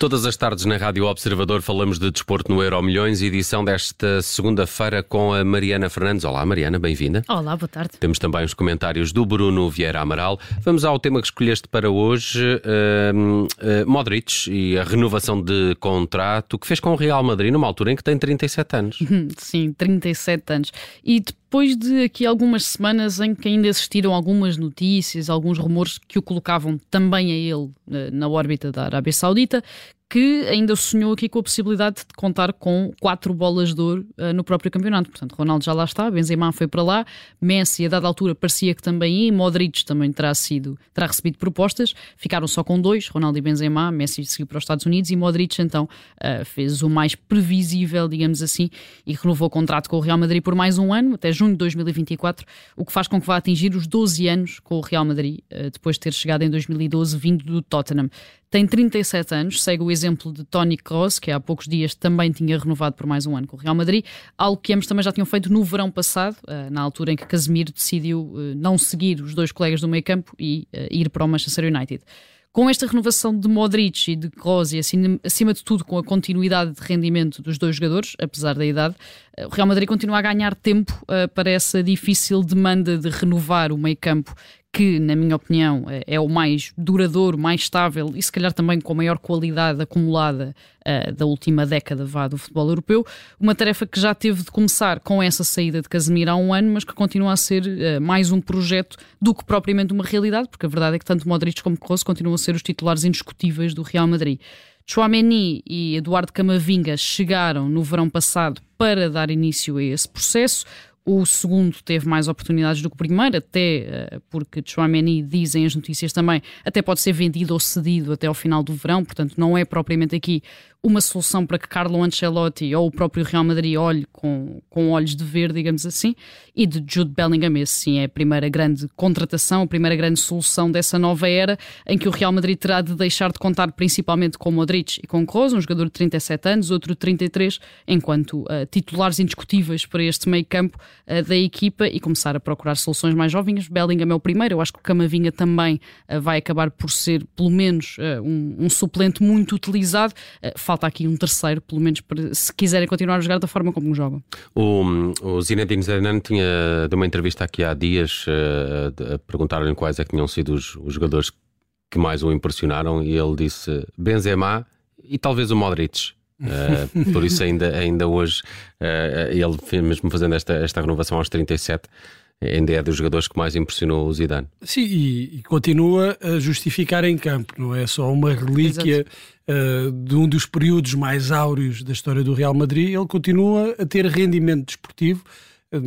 Todas as tardes na Rádio Observador falamos de desporto no Euro Milhões, edição desta segunda-feira com a Mariana Fernandes. Olá, Mariana, bem-vinda. Olá, boa tarde. Temos também os comentários do Bruno Vieira Amaral. Vamos ao tema que escolheste para hoje: uh, uh, Modric e a renovação de contrato que fez com o Real Madrid numa altura em que tem 37 anos. Sim, 37 anos. E depois de aqui algumas semanas em que ainda existiram algumas notícias, alguns rumores que o colocavam também a ele eh, na órbita da Arábia Saudita, que ainda sonhou aqui com a possibilidade de contar com quatro bolas de ouro uh, no próprio campeonato. Portanto, Ronaldo já lá está, Benzema foi para lá, Messi a dada altura parecia que também ia, Modric também terá sido, terá recebido propostas, ficaram só com dois, Ronaldo e Benzema, Messi seguiu para os Estados Unidos e Modric então uh, fez o mais previsível, digamos assim, e renovou o contrato com o Real Madrid por mais um ano, até junho de 2024, o que faz com que vá atingir os 12 anos com o Real Madrid, uh, depois de ter chegado em 2012 vindo do Tottenham. Tem 37 anos, segue o exemplo de Tony Kroos, que há poucos dias também tinha renovado por mais um ano com o Real Madrid, algo que ambos também já tinham feito no verão passado, eh, na altura em que Casemiro decidiu eh, não seguir os dois colegas do meio campo e eh, ir para o Manchester United. Com esta renovação de Modric e de Kroos e acima de tudo com a continuidade de rendimento dos dois jogadores, apesar da idade, o Real Madrid continua a ganhar tempo para essa difícil demanda de renovar o meio campo que, na minha opinião, é, é o mais duradouro, mais estável e se calhar também com a maior qualidade acumulada uh, da última década vá, do futebol europeu. Uma tarefa que já teve de começar com essa saída de Casemiro há um ano, mas que continua a ser uh, mais um projeto do que propriamente uma realidade, porque a verdade é que tanto Modric como Kroos continuam a ser os titulares indiscutíveis do Real Madrid. Chouameni e Eduardo Camavinga chegaram no verão passado para dar início a esse processo. O segundo teve mais oportunidades do que o primeiro, até eh, porque Chouameni, dizem as notícias também, até pode ser vendido ou cedido até ao final do verão, portanto não é propriamente aqui uma solução para que Carlo Ancelotti ou o próprio Real Madrid olhe com, com olhos de ver, digamos assim, e de Jude Bellingham, esse sim é a primeira grande contratação, a primeira grande solução dessa nova era, em que o Real Madrid terá de deixar de contar principalmente com Modric e com Kroos, um jogador de 37 anos, outro de 33, enquanto uh, titulares indiscutíveis para este meio campo uh, da equipa e começar a procurar soluções mais jovens. Bellingham é o primeiro, eu acho que o Camavinga também uh, vai acabar por ser, pelo menos, um, um, suplente muito utilizado falta aqui um terceiro, pelo menos se quiserem continuar a jogar da forma como jogam. O, o Zinedine Zidane tinha de uma entrevista aqui há dias uh, a perguntar-lhe quais é que tinham sido os, os, jogadores que mais o impressionaram e ele disse Benzema e talvez o Modric. Uh, por isso ainda, ainda hoje uh, ele mesmo fazendo esta, esta renovação aos 37 ainda é dos jogadores que mais impressionou o Zidane. Sim, e, e continua a justificar em campo, não é só uma relíquia uh, de um dos períodos mais áureos da história do Real Madrid, ele continua a ter rendimento desportivo, uh,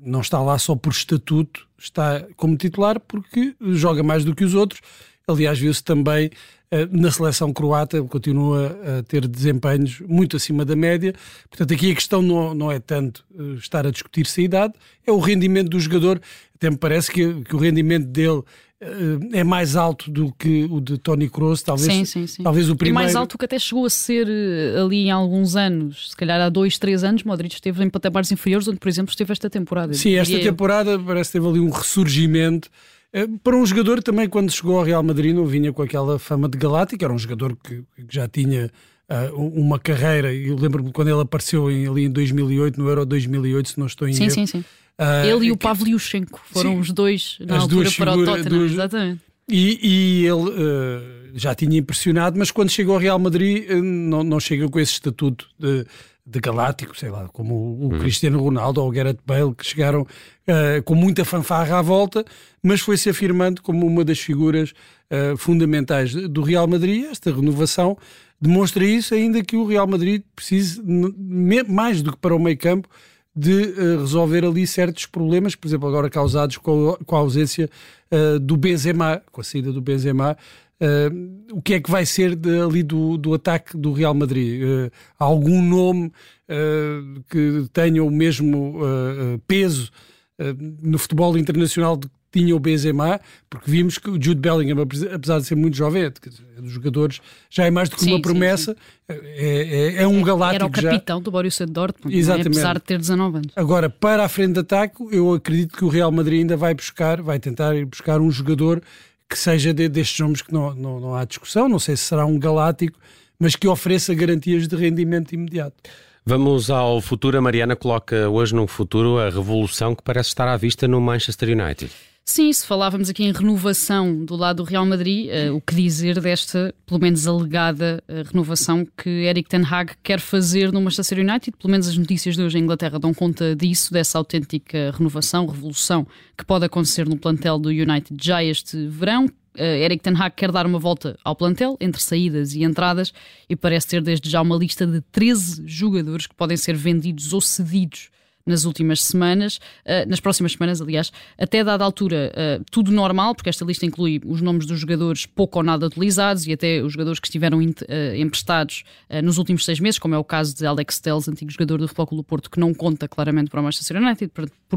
não está lá só por estatuto, está como titular porque joga mais do que os outros. Aliás, viu-se também eh, na seleção croata continua a ter desempenhos muito acima da média. Portanto, aqui a questão não, não é tanto eh, estar a discutir-se a idade, é o rendimento do jogador. Até me parece que, que o rendimento dele eh, é mais alto do que o de Tony Kroos, talvez, sim, sim, sim. talvez o primeiro. E mais alto que até chegou a ser ali em alguns anos, se calhar há dois, três anos, Modric esteve em patamares inferiores, onde, por exemplo, esteve esta temporada. Sim, esta temporada parece que teve ali um ressurgimento para um jogador também, quando chegou ao Real Madrid, não vinha com aquela fama de galáctico, era um jogador que, já tinha uh, uma carreira. Eu lembro-me quando ele apareceu em, ali em 2008, no Euro 2008, se não estou em sim, erro. Sim, sim. Uh, ele e o Pavlyuchenko foram sim, os dois na altura para o Tottenham, duas... exatamente. E, e ele uh, já tinha impressionado, mas quando chegou ao Real Madrid não, não chega com esse estatuto de, de galáctico, sei lá, como o, o uhum. Cristiano Ronaldo ou o Gareth Bale, que chegaram uh, com muita fanfarra à volta, mas foi-se afirmando como uma das figuras uh, fundamentais do Real Madrid. Esta renovação demonstra isso, ainda que o Real Madrid precise, mais do que para o meio campo, de uh, resolver ali certos problemas, por exemplo, agora causados com a, com a ausência do Benzema, com a saída do Benzema, Uh, o que é que vai ser de, ali do, do ataque do Real Madrid? Uh, algum nome uh, que tenha o mesmo peso no futebol internacional de que tinha o Benzema? Porque vimos que o Jude Bellingham, apesar de ser muito jovem, é, dos jogadores, já é mais do que sim, uma promessa, sim, sim. É, é, é, um galáctico Era o capitão já. do Borussia Dortmund, é? Exatamente. apesar de ter 19 anos. Agora, para a frente de ataque, eu acredito que o Real Madrid ainda vai buscar, vai tentar ir buscar um jogador que seja de, destes nomes que não, não, não há discussão, não sei se será um galáctico, mas que ofereça garantias de rendimento imediato. Vamos ao futuro. A Mariana coloca hoje no futuro a revolução que parece estar à vista no Manchester United. Sim, se falávamos aqui em renovação do lado do Real Madrid, uh, o que dizer desta, pelo menos alegada, uh, renovação que Eric Ten Hag quer fazer no Manchester United? Pelo menos as notícias de hoje em Inglaterra dão conta disso, dessa autêntica renovação, revolução que pode acontecer no plantel do United já este verão. Uh, Eric Ten Hag quer dar uma volta ao plantel, entre saídas e entradas, e parece ter desde já uma lista de 13 jogadores que podem ser vendidos ou cedidos nas últimas semanas, uh, nas próximas semanas, aliás, até dada altura, uh, tudo normal, porque esta lista inclui os nomes dos jogadores pouco ou nada utilizados e até os jogadores que estiveram uh, emprestados nos últimos seis meses, como é o caso de Alex Telles, antigo jogador do Futebol Clube do Porto, que não conta claramente para o Manchester United,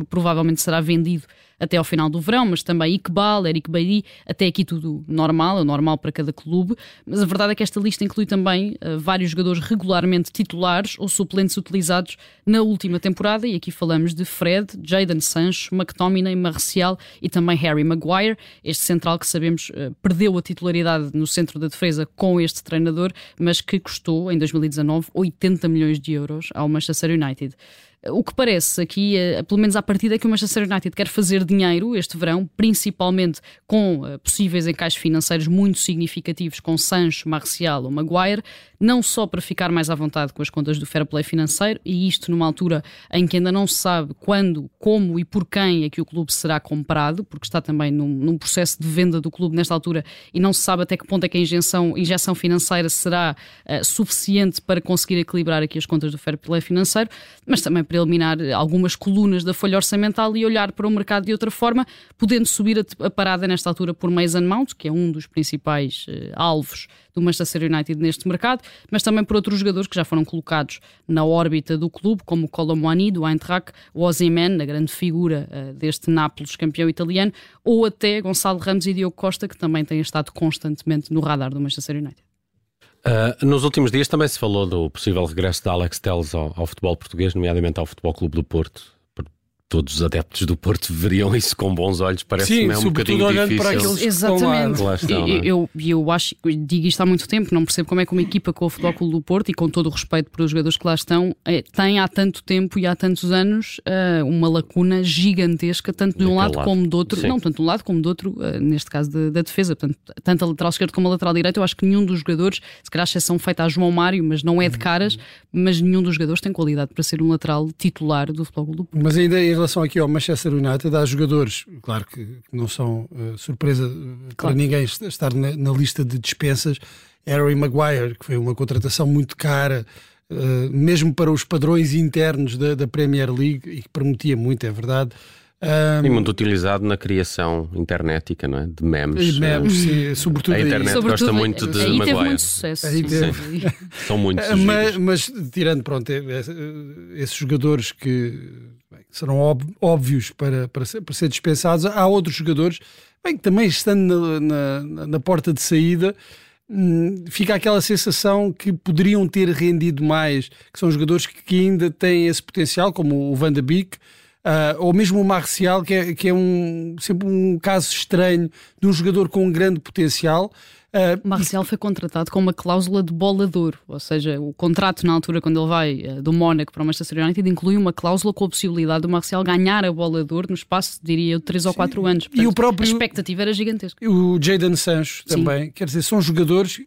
provavelmente será vendido até ao final do verão, mas também Iqbal, Eric Bailly, até aqui tudo normal, é normal para cada clube. Mas a verdade é que esta lista inclui também vários jogadores regularmente titulares ou suplentes utilizados na última temporada, e aqui falamos de Fred, Jadon Sancho, McTominay, Marcial e também Harry Maguire, este central que sabemos uh, perdeu a titularidade no centro da defesa com este treinador, mas que custou em 2019 80 milhões de euros ao Manchester United. O que parece aqui, eh, pelo menos à partida, é que o Manchester United quer fazer dinheiro este verão, principalmente com eh, possíveis encaixes financeiros muito significativos com Sancho, Marcial ou Maguire, não só para ficar mais à vontade com as contas do fair play financeiro, e isto numa altura em que ainda não se sabe quando, como e por quem é que o clube será comprado, porque está também num, num processo de venda do clube nesta altura e não se sabe até que ponto é que a injeção, injeção financeira será uh, suficiente para conseguir equilibrar aqui as contas do fair play financeiro, mas também para eliminar algumas colunas da folha orçamental e olhar para o mercado de outra forma, podendo subir a, parada nesta altura por Mason Mount, que é um dos principais uh, alvos do Manchester United neste mercado, mas também por outros jogadores que já foram colocados na órbita do clube, como o Colomwani do Eintracht, o Ozyman, a grande figura uh, deste Nápoles campeão italiano, ou até Gonçalo Ramos e Diogo Costa, que também têm estado constantemente no radar do Manchester United. Uh, nos últimos dias também se falou do possível regresso de Alex Telles ao, ao futebol português, nomeadamente ao Futebol Clube do Porto todos os adeptos do Porto veriam isso com bons olhos, parece-me é um bocadinho difícil. Para aqueles Exatamente. Lá estão, eu, é? eu, eu, acho, digo isto há muito tempo, não percebo como é que uma equipa com o Futebol Clube do Porto e com todo o respeito para os jogadores que lá estão, é, tem há tanto tempo e há tantos anos uh, uma lacuna gigantesca, tanto de um lado, lado, como do outro, Sim. não tanto de um lado como do outro, uh, neste caso da, da defesa, Portanto, tanto a lateral esquerdo como a lateral direito, eu acho que nenhum dos jogadores, se calhar a exceção feita a João Mário, mas não é de caras, mas nenhum dos jogadores tem qualidade para ser um lateral titular do Futebol Clube do Porto. Mas ainda em relação aqui ao Manchester United há jogadores, claro que não são uh, surpresa eh, claro. para ninguém estar na, na, lista de dispensas. Harry Maguire, que foi uma contratação muito cara, uh, mesmo para os padrões internos da, da Premier League, e que prometia muito, é verdade. Um, e muito utilizado na criação internetica, não é? De memes. De memes, sim, sobretudo A internet aí. gosta sobretudo, muito de aí Maguire. teve muito sucesso. Aí teve. São muitos. Mas, mas, tirando, pronto, esses jogadores que serão óbvios para, para, ser, para ser dispensados. Há outros jogadores bem, que também estando na, na, na porta de saída, hum, fica aquela sensação que poderiam ter rendido mais, que são jogadores que, ainda têm esse potencial, como o Van de Beek, Uh, ou mesmo o Marcial, que é, que é um, sempre um caso estranho de um jogador com um grande potencial, Uh, Marcial foi contratado com uma cláusula de bolador, ou seja, o contrato na altura quando ele vai uh, do Mónaco para o Manchester United inclui uma cláusula com a possibilidade do Marcial ganhar a bolador no espaço, diria eu, de 3 ou 4 anos. Portanto, e o próprio, a expectativa era gigantesca. O Jadon Sancho também, Sim. quer dizer, são jogadores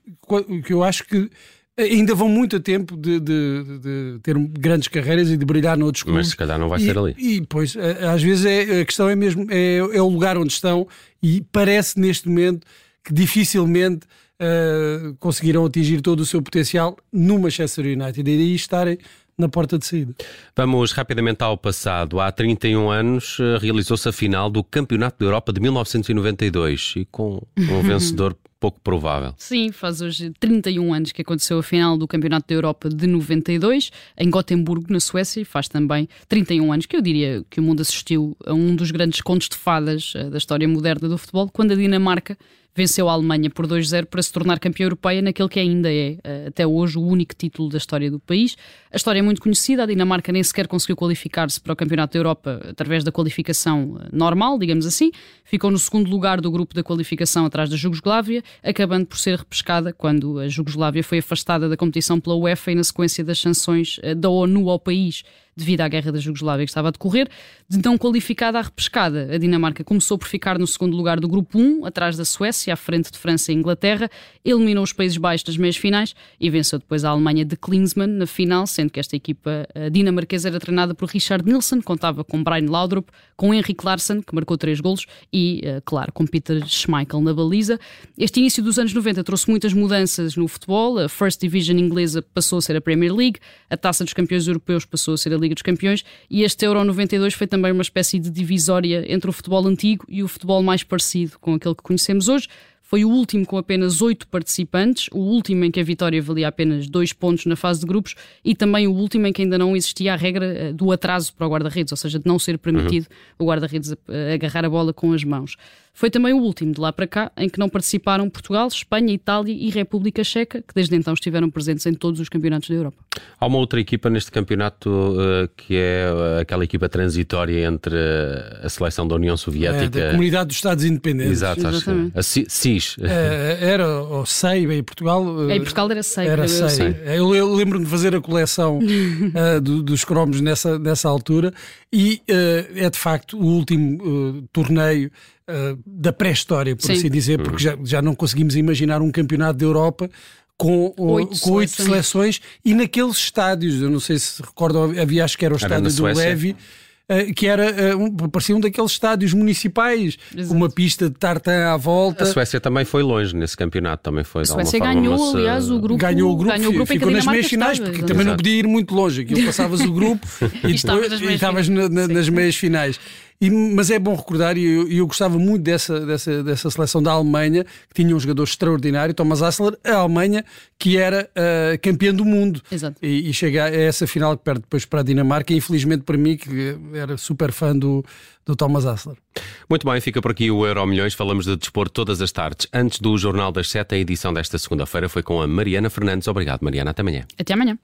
que eu acho que ainda vão muito a tempo de, de, de, ter grandes carreiras e de brilhar noutros clubes. Mas se calhar não vai e, ser ali. E pois, às vezes é, a questão é mesmo é, é o lugar onde estão e parece neste momento que dificilmente uh, conseguirão atingir todo o seu potencial no Manchester United e daí estarem na porta de saída. Vamos rapidamente ao passado. Há 31 anos eh, realizou-se a final do Campeonato da Europa de 1992 e com um vencedor pouco provável. Sim, faz hoje 31 anos que aconteceu a final do Campeonato da Europa de 92 em Gotemburgo, na Suécia, e faz também 31 anos que eu diria que o mundo assistiu a um dos grandes contos de fadas eh, da história moderna do futebol, quando a Dinamarca venceu a Alemanha por 2-0 para se tornar campeã europeia naquele que ainda é, uh, até hoje, o único título da história do país. A história é muito conhecida, a Dinamarca nem sequer conseguiu qualificar-se para o Campeonato da Europa através da qualificação normal, digamos assim. Ficou no segundo lugar do grupo da qualificação atrás da Jugoslávia, acabando por ser repescada quando a Jugoslávia foi afastada da competição pela UEFA e na sequência das sanções da ONU ao país devido à guerra da Jugoslávia que estava a decorrer. De não qualificada à repescada, a Dinamarca começou por ficar no segundo lugar do grupo 1, atrás da Suécia, à frente de França e Inglaterra, eliminou os Países Baixos nas meias finais e venceu depois a Alemanha de Klinsmann na final, sendo que esta equipa dinamarquesa era treinada por Richard Nilsson, contava com Brian Laudrup, com Henrik Larsson, que marcou três golos, e, eh, claro, com Peter Schmeichel na baliza. Este início dos anos 90 trouxe muitas mudanças no futebol. A First Division inglesa passou a ser a Premier League, a Taça dos Campeões Europeus passou a ser a Liga dos Campeões e este Euro 92 foi também uma espécie de divisória entre o futebol antigo e o futebol mais parecido com aquele que conhecemos hoje. Foi o último com apenas oito participantes, o último em que a vitória valia apenas dois pontos na fase de grupos e também o último em que ainda não existia a regra eh, do atraso para o guarda-redes, ou seja, de não ser permitido uhum. o guarda-redes agarrar a bola com as mãos. Foi também o último de lá para cá em que não participaram Portugal, Espanha, Itália e República Checa, que desde então estiveram presentes em todos os campeonatos da Europa. Há uma outra equipa neste campeonato uh, que é uh, aquela equipa transitória entre uh, a seleção da União Soviética. É, da Comunidade dos Estados Independentes. Exato, Exatamente. acho que a CIS. era o SEI, em Portugal. Em Portugal era SEI. Era SEI. Eu, eu lembro-me de fazer a coleção do, dos cromos nessa, nessa altura e é de facto o último torneio uh, da pré-história, por Sim. assim dizer, porque já, já não conseguimos imaginar um campeonato da Europa com oito, com oito seleções. e naqueles estádios, eu não sei se recordam, havia acho que era o estádio do Levi. Uh, que era uh, um, parecia um daqueles estádios municipais, com uma pista de tartan à volta. A Suécia também foi longe nesse campeonato, também foi. A Suécia ganhou, forma, aliás, o grupo. Ganhou o grupo, ganhou o grupo ficou nas meias finais, porque também Exato. não podia ir muito longe. Aquilo passavas o grupo e, e estavas na, na, nas meias finais. E, mas é bom recordar, e eu, eu, gostava muito dessa, dessa, dessa seleção da Alemanha, que tinha um jogador extraordinário, Thomas Assler, a Alemanha, que era uh, campeã do mundo. Exato. E, e chega a essa final que perde depois para a Dinamarca, e infelizmente para mim, que era super fã do, do Thomas Assler. Muito bem, fica por aqui o Euro Milhões. Falamos de desporto todas as tardes. Antes do Jornal das Sete, a edição desta segunda-feira foi com a Mariana Fernandes. Obrigado, Mariana. Até amanhã. Até amanhã.